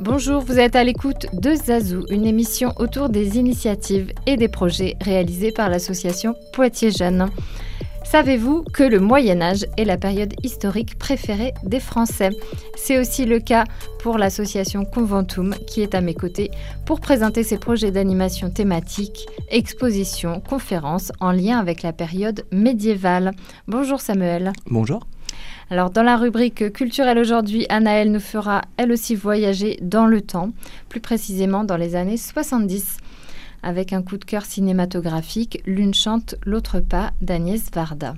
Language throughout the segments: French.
Bonjour, vous êtes à l'écoute de Zazou, une émission autour des initiatives et des projets réalisés par l'association Poitiers Jeunes. Savez-vous que le Moyen Âge est la période historique préférée des Français? C'est aussi le cas pour l'association Conventum qui est à mes côtés pour présenter ses projets d'animation thématique, expositions, conférences en lien avec la période médiévale. Bonjour Samuel. Bonjour. Alors dans la rubrique culturelle aujourd'hui, Anaëlle nous fera elle aussi voyager dans le temps, plus précisément dans les années 70 avec un coup de cœur cinématographique, L'une chante, l'autre pas d'Agnès Varda.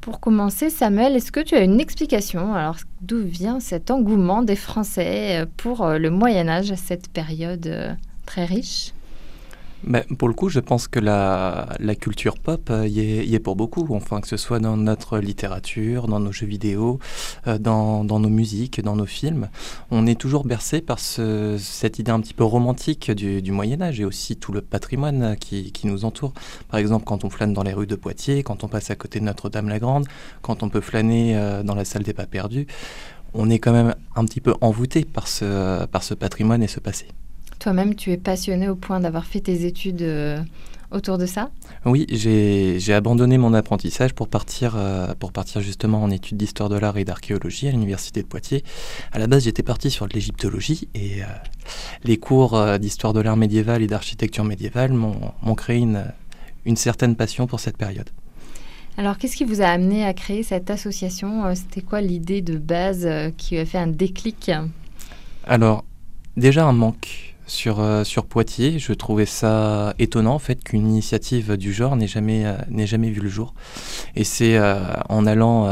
Pour commencer, Samuel, est-ce que tu as une explication? Alors, d'où vient cet engouement des Français pour euh, le Moyen Âge, cette période euh, très riche? Pour le coup, je pense que la, culture pop euh, y, est, pour beaucoup, enfin que ce soit dans notre littérature, dans nos jeux vidéo, euh, dans, nos musiques, dans nos films. On est toujours bercé par cette idée un petit peu romantique du, Moyen Âge et aussi tout le patrimoine qui, nous entoure. Par exemple, quand on flâne dans les rues de Poitiers, quand on passe à côté de Notre-Dame-la-Grande, quand on peut flâner euh, dans la salle des pas perdus, on est quand même un petit peu envoûté ce, par ce patrimoine et ce passé. Toi-même, tu es passionné au point d'avoir fait tes études euh, autour de ça? Oui, j'ai abandonné mon apprentissage pour partir, euh, pour partir justement en études d'histoire de l'art et d'archéologie à l'université de Poitiers. À la base, j'étais parti sur de l'égyptologie et euh, les cours d'histoire de l'art médiéval et d'architecture médiévale m'ont créé une, une certaine passion pour cette période. Alors, qu'est-ce qui vous a amené à créer cette association? C'était quoi l'idée de base qui a fait un déclic? Alors, déjà un manque sur, euh, sur Poitiers. Je trouvais ça étonnant en fait qu'une initiative du genre n'ait jamais, euh, n'ait jamais vu le jour. Et c'est euh, en allant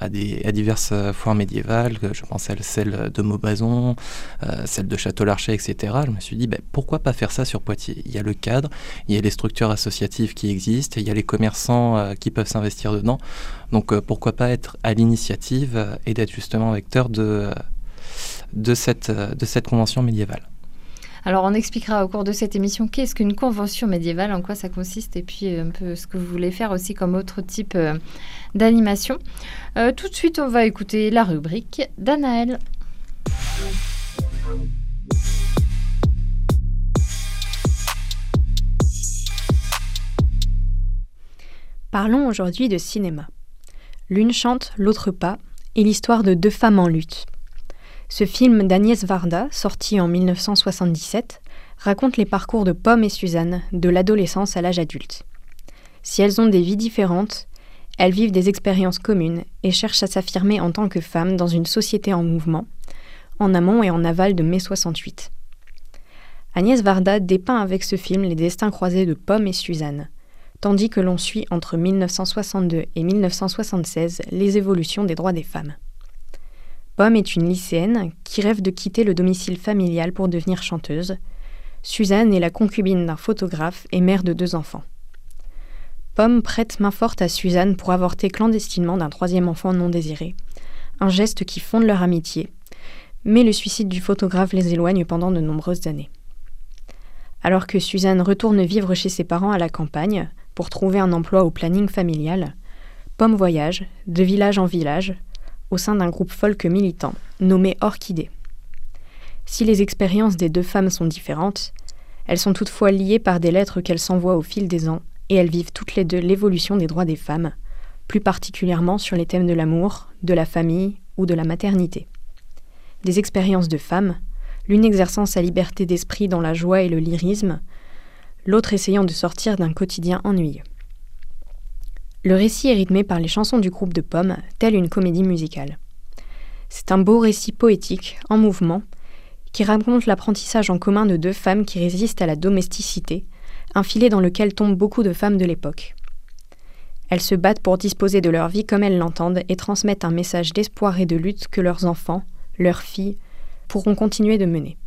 à, des, à diverses foires médiévales, je pense à celle de Maubazon, celle de Château-Larcher, etc. Je me suis dit ben, pourquoi pas faire ça sur Poitiers? Il y a le cadre, il y a les structures associatives qui existent, il y a les commerçants qui peuvent s'investir dedans. Donc pourquoi pas être à l'initiative et d'être justement vecteur de, de, cette, de cette convention médiévale. Alors, on expliquera au cours de cette émission qu'est-ce qu'une convention médiévale, en quoi ça consiste, et puis un peu ce que vous voulez faire aussi comme autre type euh, d'animation. Euh, tout de suite, on va écouter la rubrique d'Anaël. Parlons aujourd'hui de cinéma. L'une chante, l'autre pas, et l'histoire de deux femmes en lutte. Ce film d'Agnès Varda, sorti en 1977, raconte les parcours de Pomme et Suzanne, de l'adolescence à l'âge adulte. Si elles ont des vies différentes, elles vivent des expériences communes et cherchent à s'affirmer en tant que femmes dans une société en mouvement, en amont et en aval de mai 68. Agnès Varda dépeint avec ce film les destins croisés de Pomme et Suzanne, tandis que l'on suit entre 1962 et 1976 les évolutions des droits des femmes. Pomme est une lycéenne qui rêve de quitter le domicile familial pour devenir chanteuse. Suzanne est la concubine d'un photographe et mère de deux enfants. Pomme prête main forte à Suzanne pour avorter clandestinement d'un troisième enfant non désiré, un geste qui fonde leur amitié, mais le suicide du photographe les éloigne pendant de nombreuses années. Alors que Suzanne retourne vivre chez ses parents à la campagne pour trouver un emploi au planning familial, Pomme voyage, de village en village, au sein d'un groupe folk militant, nommé Orchidée. Si les expériences des deux femmes sont différentes, elles sont toutefois liées par des lettres qu'elles s'envoient au fil des ans, et elles vivent toutes les deux l'évolution des droits des femmes, plus particulièrement sur les thèmes de l'amour, de la famille ou de la maternité. Des expériences de femmes, l'une exerçant sa liberté d'esprit dans la joie et le lyrisme, l'autre essayant de sortir d'un quotidien ennuyeux. Le récit est rythmé par les chansons du groupe de Pommes, telle une comédie musicale. C'est un beau récit poétique, en mouvement, qui raconte l'apprentissage en commun de deux femmes qui résistent à la domesticité, un filet dans lequel tombent beaucoup de femmes de l'époque. Elles se battent pour disposer de leur vie comme elles l'entendent et transmettent un message d'espoir et de lutte que leurs enfants, leurs filles, pourront continuer de mener.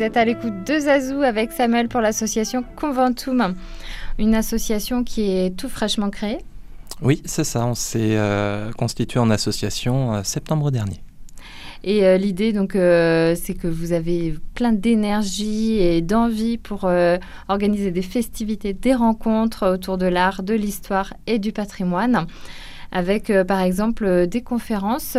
Vous êtes à l'écoute de Zazou avec Samuel pour l'association Conventum, une association qui est tout fraîchement créée. Oui, c'est ça. On s'est euh, constitué en association euh, septembre dernier. Et euh, l'idée, donc, c'est que vous avez plein d'énergie et d'envie pour organiser des festivités, des rencontres autour de l'art, de l'histoire et du patrimoine avec par exemple des conférences.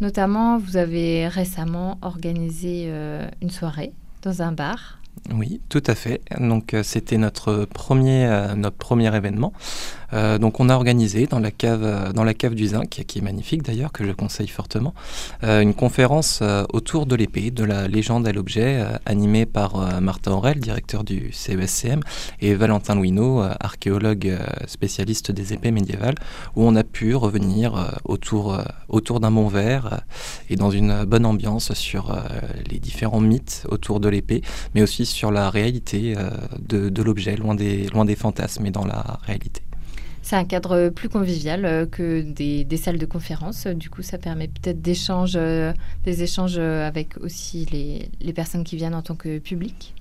notamment, vous avez récemment organisé une soirée dans un bar oui, tout à fait. Donc euh, c'était notre premier, euh, notre premier événement. Euh, donc on a organisé dans la cave, dans la cave du Zinc, qui est magnifique d'ailleurs, que je conseille fortement, une conférence autour de l'épée, de la légende à l'objet, animée par Martin Aurel, directeur du CESCM, et Valentin Louineau, archéologue spécialiste des épées médiévales, où on a pu revenir autour, autour d'un bon verre et dans une bonne ambiance sur les différents mythes autour de l'épée, mais aussi sur la réalité euh, de, l'objet, loin des, loin des fantasmes, mais dans la réalité. C'est un cadre plus convivial euh, que des, salles de conférence. Du coup, ça permet peut-être d'échanges, euh, des échanges avec aussi les, les, personnes qui viennent en tant que public.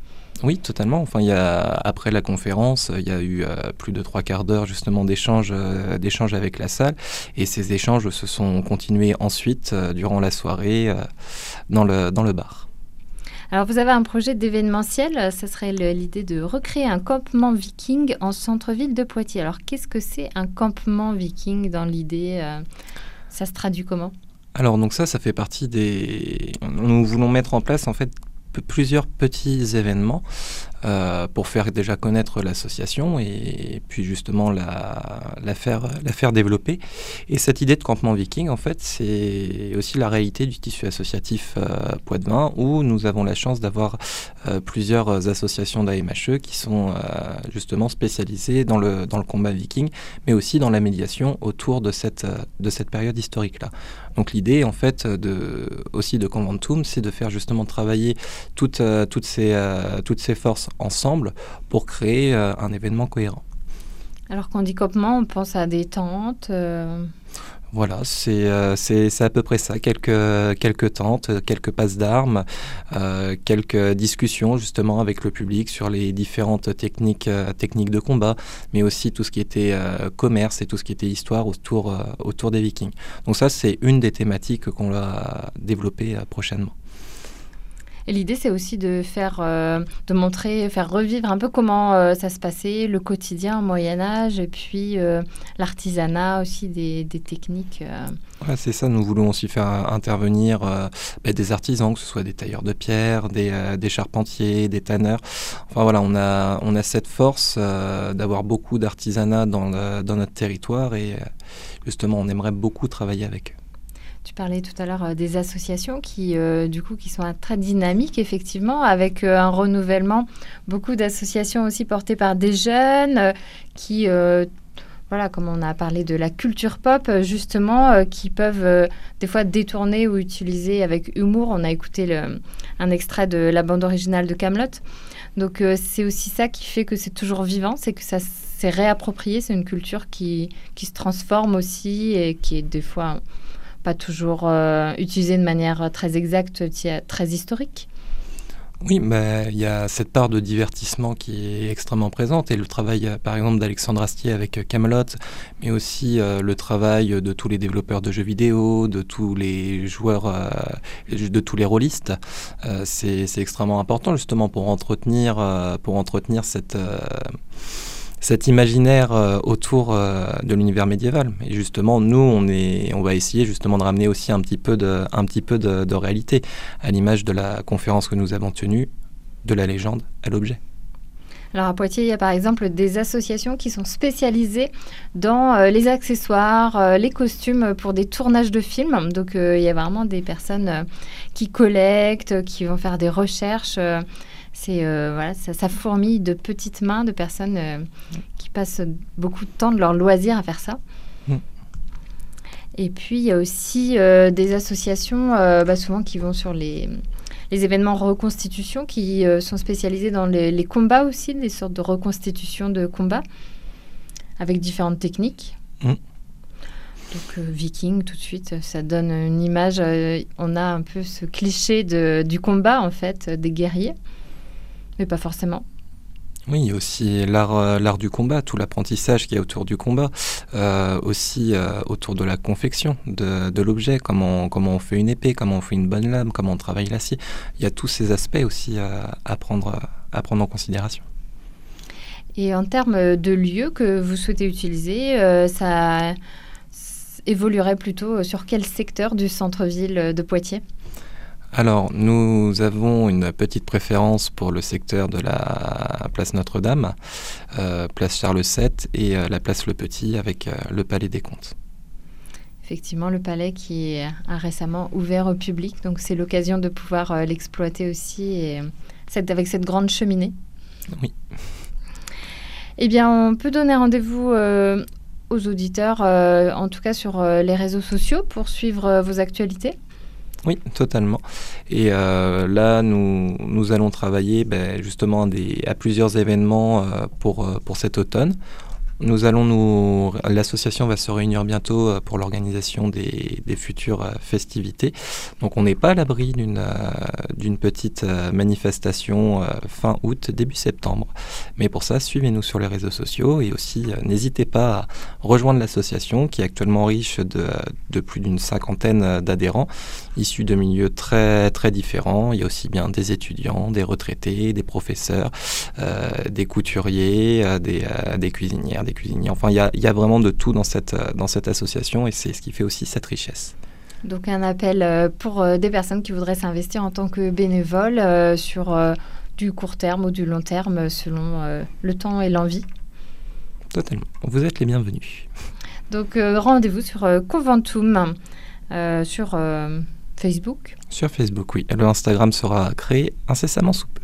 Oui, totalement. Enfin, il y a, après la conférence, il y a eu plus de trois quarts d'heure justement d'échanges, d'échanges avec la salle, et ces échanges se sont continués ensuite durant la soirée dans le dans le bar. Alors, vous avez un projet d'événementiel. Ce serait l'idée de recréer un campement viking en centre-ville de Poitiers. Alors, qu'est-ce que c'est un campement viking dans l'idée euh, Ça se traduit comment? Alors donc ça, ça fait partie des... Nous voulons mettre en place en fait plusieurs petits événements euh, pour faire déjà connaître l'association et, puis justement la, la, faire, la faire développer. Et cette idée de campement viking, en fait, c'est aussi la réalité du tissu associatif euh, Poids-de-Vin où nous avons la chance d'avoir euh, plusieurs associations d'AMHE qui sont justement spécialisées dans le, dans le combat viking, mais aussi dans la médiation autour de cette, de cette période historique-là. Donc l'idée, en fait, de, aussi de Conventum, c'est de faire justement travailler toutes, toutes, ces, toutes ces forces ensemble pour créer euh, un événement cohérent. Alors quand on dit campement, on pense à des tentes euh, Voilà, euh, c'est à peu près ça. Quelques, quelques tentes, quelques passes d'armes, quelques discussions justement avec le public sur les différentes techniques, techniques de combat, mais aussi tout ce qui était commerce et tout ce qui était histoire autour, autour des vikings. Donc ça, c'est une des thématiques qu'on va développer prochainement. Et l'idée, c'est aussi de faire, euh, de montrer, faire revivre un peu comment euh, ça se passait, le quotidien au Moyen Âge, et puis euh, l'artisanat aussi, des, techniques. c'est ça. Nous voulons aussi faire intervenir bah, des artisans, que ce soit des tailleurs de pierre, des, des charpentiers, des tanneurs. Enfin voilà, on a, on a cette force d'avoir beaucoup d'artisanat dans, dans notre territoire, et justement, on aimerait beaucoup travailler avec eux. Tu parlais tout à l'heure euh, des associations qui, euh, du coup, qui sont très dynamiques, effectivement, avec euh, un renouvellement. Beaucoup d'associations aussi portées par des jeunes qui, voilà, comme on a parlé de la culture pop, justement, qui peuvent des fois détourner ou utiliser avec humour. On a écouté un extrait de la bande originale de Camelot. Donc, c'est aussi ça qui fait que c'est toujours vivant, c'est que ça s'est réapproprié. C'est une culture qui, qui se transforme aussi et qui est des fois pas toujours euh, utilisé de manière très exacte, très historique. Oui, mais il y a cette part de divertissement qui est extrêmement présente et le travail, euh, par exemple, d'Alexandre Astier avec euh, Camelot, mais aussi le travail de tous les développeurs de jeux vidéo, de tous les joueurs, de tous les rôlistes, c'est extrêmement important justement pour entretenir, pour entretenir cette cet imaginaire euh, autour euh, de l'univers médiéval. Et justement, nous, on, est, on va essayer justement de ramener aussi un petit peu de, un petit peu de, réalité, à l'image de la conférence que nous avons tenue, de la légende à l'objet. Alors à Poitiers, il y a par exemple des associations qui sont spécialisées dans euh, les accessoires, les costumes pour des tournages de films. Donc il y a vraiment des personnes qui collectent, qui vont faire des recherches c'est euh, voilà, ça, fourmille de petites mains de personnes euh, qui passent beaucoup de temps de leur loisir à faire ça. Mm. Et puis il y a aussi euh, des associations, bah, souvent qui vont sur les, les événements reconstitution, qui sont spécialisés dans les, combats aussi, des sortes de reconstitution de combats avec différentes techniques. Mm. Donc euh, viking tout de suite, ça donne une image. euh, on a un peu ce cliché de, du combat en fait, euh, des guerriers, mais pas forcément. Oui, il y a aussi l'art, euh, l'art du combat, tout l'apprentissage qui est autour du combat, euh, aussi euh, autour de la confection de, de l'objet, comment, comment on fait une épée, comment on fait une bonne lame, comment on travaille l'acier. Il y a tous ces aspects aussi à, prendre, à prendre en considération. Et en termes de lieux que vous souhaitez utiliser, euh, ça évoluerait plutôt sur quel secteur du centre-ville de Poitiers? Alors, nous avons une petite préférence pour le secteur de la place Notre-Dame, euh, place Charles VII et euh, la place Le Petit avec euh, le Palais des Comptes. Effectivement, le palais qui a récemment ouvert au public, donc c'est l'occasion de pouvoir l'exploiter aussi et, cette- avec cette grande cheminée. Oui. Eh bien, on peut donner rendez-vous aux auditeurs, en tout cas sur les réseaux sociaux, pour suivre vos actualités. Oui, totalement. Et euh, là, nous, nous allons travailler ben, justement des, à plusieurs événements euh, pour, euh, pour cet automne. Nous allons nous, l'association va se réunir bientôt euh, pour l'organisation des, futures euh, festivités. Donc, on n'est pas à l'abri d'une euh, petite manifestation fin août, début septembre. Mais pour ça, suivez-nous sur les réseaux sociaux et aussi n'hésitez pas à rejoindre l'association qui est actuellement riche de, plus d'une cinquantaine d'adhérents issus de milieux très très différents. Il y a aussi bien des étudiants, des retraités, des professeurs, des couturiers, des, cuisinières, cuisiniers. Enfin, il y a, il y a vraiment de tout dans cette, euh, dans cette association et c'est ce qui fait aussi cette richesse. Donc un appel euh, pour euh, des personnes qui voudraient s'investir en tant que bénévoles euh, sur du court terme ou du long terme selon le temps et l'envie. Totalement. Vous êtes les bienvenus. Donc rendez-vous sur Conventum sur Facebook. Sur Facebook, oui. Le Instagram sera créé incessamment sous peu.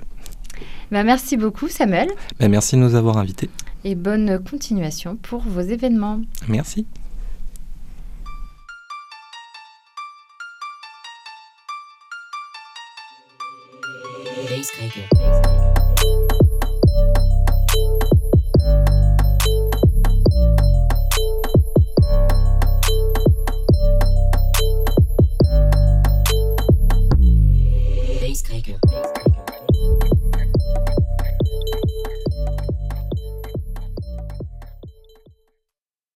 Ben, merci beaucoup Samuel Ben, merci de nous avoir invités et bonne continuation pour vos événements. Merci.